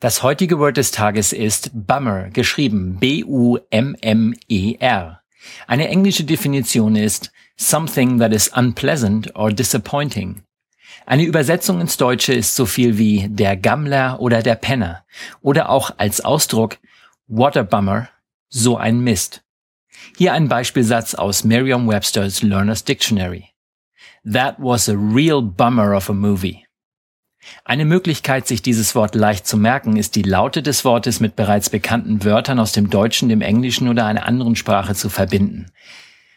Das heutige Word des Tages ist Bummer, geschrieben B-U-M-M-E-R. Eine englische Definition ist something that is unpleasant or disappointing. Eine Übersetzung ins Deutsche ist so viel wie der Gammler oder der Penner oder auch als Ausdruck what a bummer, so ein Mist. Hier ein Beispielsatz aus Merriam-Webster's Learner's Dictionary. That was a real bummer of a movie. Eine Möglichkeit, sich dieses Wort leicht zu merken, ist die Laute des Wortes mit bereits bekannten Wörtern aus dem Deutschen, dem Englischen oder einer anderen Sprache zu verbinden.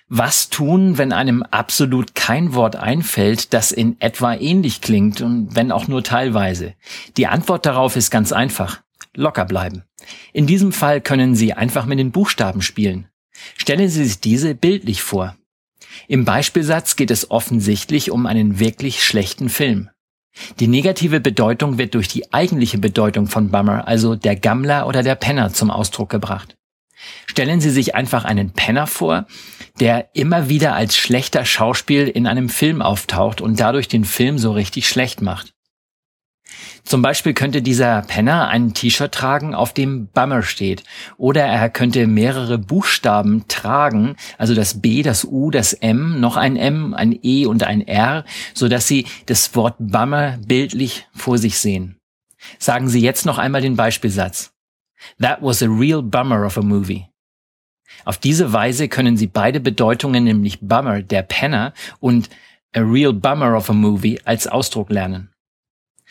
Was tun, wenn einem absolut kein Wort einfällt, das in etwa ähnlich klingt und wenn auch nur teilweise? Die Antwort darauf ist ganz einfach. Locker bleiben. In diesem Fall können Sie einfach mit den Buchstaben spielen. Stellen Sie sich diese bildlich vor. Im Beispielsatz geht es offensichtlich um einen wirklich schlechten Film. Die negative Bedeutung wird durch die eigentliche Bedeutung von Bummer, also der Gammler oder der Penner, zum Ausdruck gebracht. Stellen Sie sich einfach einen Penner vor, der immer wieder als schlechter Schauspiel in einem Film auftaucht und dadurch den Film so richtig schlecht macht. Zum Beispiel könnte dieser Penner ein T-Shirt tragen, auf dem Bummer steht. Oder er könnte mehrere Buchstaben tragen, also das B, das U, das M, noch ein M, ein E und ein R, so dass Sie das Wort Bummer bildlich vor sich sehen. Sagen Sie jetzt noch einmal den Beispielsatz. That was a real bummer of a movie. Auf diese Weise können Sie beide Bedeutungen, nämlich Bummer, der Penner, und a real bummer of a movie als Ausdruck lernen.